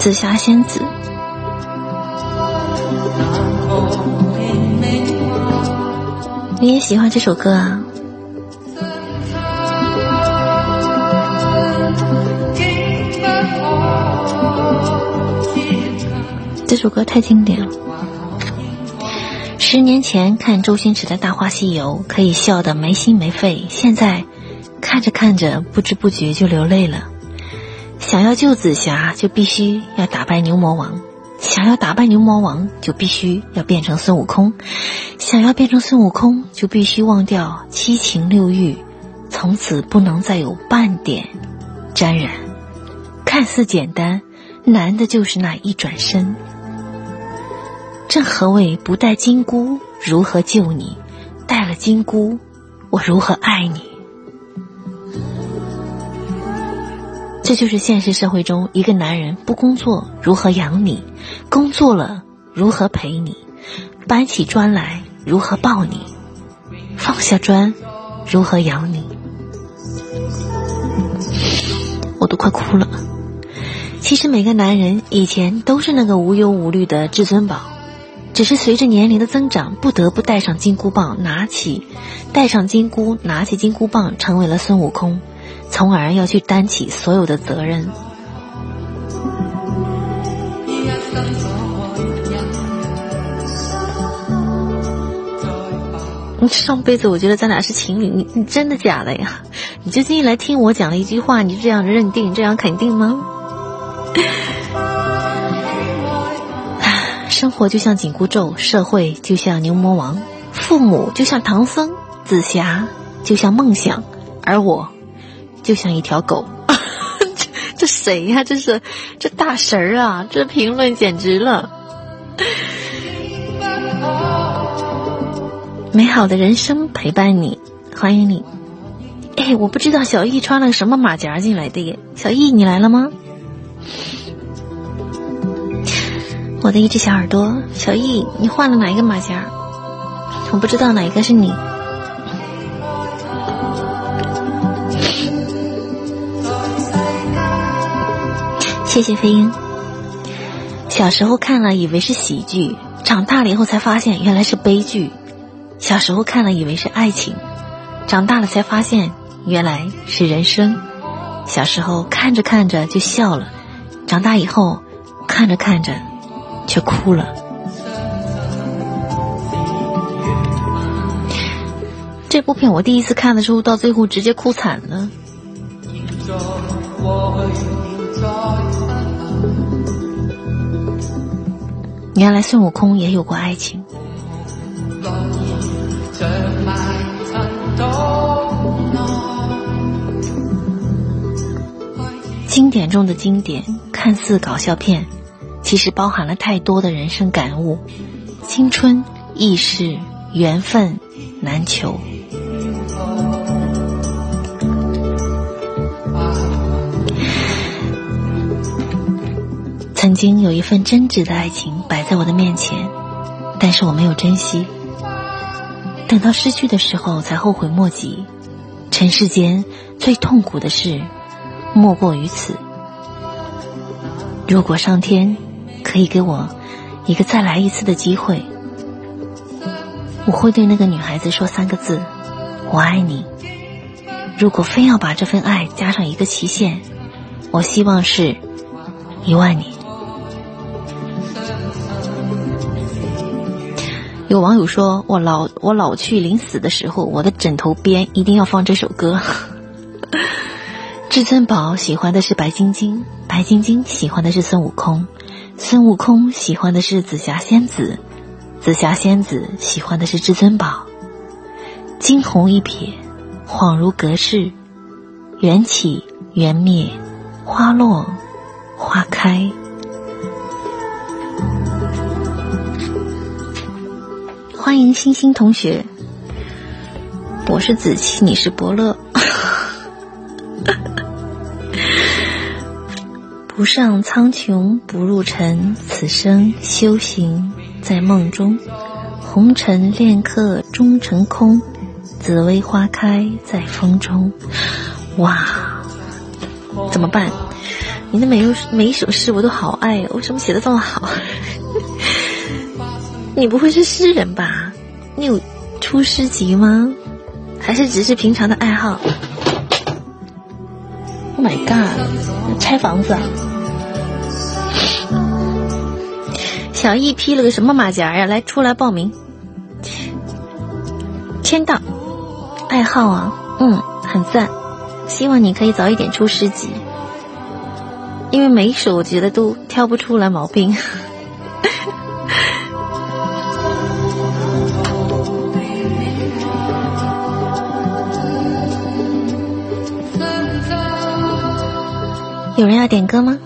紫霞仙子。你也喜欢这首歌啊？这首歌太经典了。十年前看周星驰的《大话西游》，可以笑得没心没肺；现在看着看着，不知不觉就流泪了。想要救紫霞，就必须要打败牛魔王；想要打败牛魔王，就必须要变成孙悟空；想要变成孙悟空，就必须忘掉七情六欲，从此不能再有半点沾染。看似简单，难的就是那一转身。正何谓不带金箍如何救你？带了金箍，我如何爱你？这就是现实社会中一个男人不工作如何养你？工作了如何陪你？搬起砖来如何抱你？放下砖如何养你？我都快哭了。其实每个男人以前都是那个无忧无虑的至尊宝。只是随着年龄的增长，不得不带上金箍棒，拿起，带上金箍，拿起金箍棒，成为了孙悟空，从而要去担起所有的责任。你上辈子我觉得咱俩是情侣，你你真的假的呀？你就近来听我讲了一句话，你就这样认定，这样肯定吗？生活就像紧箍咒，社会就像牛魔王，父母就像唐僧，紫霞就像梦想，而我就像一条狗。这 这谁呀？这是这大神儿啊！这评论简直了。美好的人生陪伴你，欢迎你。哎，我不知道小易穿了什么马甲进来的耶？小易，你来了吗？我的一只小耳朵，小易，你换了哪一个马甲？我不知道哪一个是你。谢谢飞鹰。小时候看了以为是喜剧，长大了以后才发现原来是悲剧。小时候看了以为是爱情，长大了才发现原来是人生。小时候看着看着就笑了，长大以后看着看着。却哭了。这部片我第一次看的时候，到最后直接哭惨了。原来孙悟空也有过爱情。经典中的经典，看似搞笑片。其实包含了太多的人生感悟，青春易逝，缘分难求。曾经有一份真挚的爱情摆在我的面前，但是我没有珍惜。等到失去的时候，才后悔莫及。尘世间最痛苦的事，莫过于此。如果上天。可以给我一个再来一次的机会，我会对那个女孩子说三个字：“我爱你。”如果非要把这份爱加上一个期限，我希望是一万年。有网友说我老我老去临死的时候，我的枕头边一定要放这首歌。至尊宝喜欢的是白晶晶，白晶晶喜欢的是孙悟空。孙悟空喜欢的是紫霞仙子，紫霞仙子喜欢的是至尊宝。惊鸿一瞥，恍如隔世，缘起缘灭，花落花开。欢迎星星同学，我是子期，你是伯乐。不上苍穹，不入尘，此生修行在梦中。红尘恋客终成空，紫薇花开在风中。哇，怎么办？你的每一每一首诗我都好爱，为什么写的这么好？你不会是诗人吧？你有出诗集吗？还是只是平常的爱好？Oh my god！拆房子啊！小易披了个什么马甲呀？来，出来报名。签到。爱好啊，嗯，很赞。希望你可以早一点出诗集，因为每一首我觉得都挑不出来毛病。有人要点歌吗？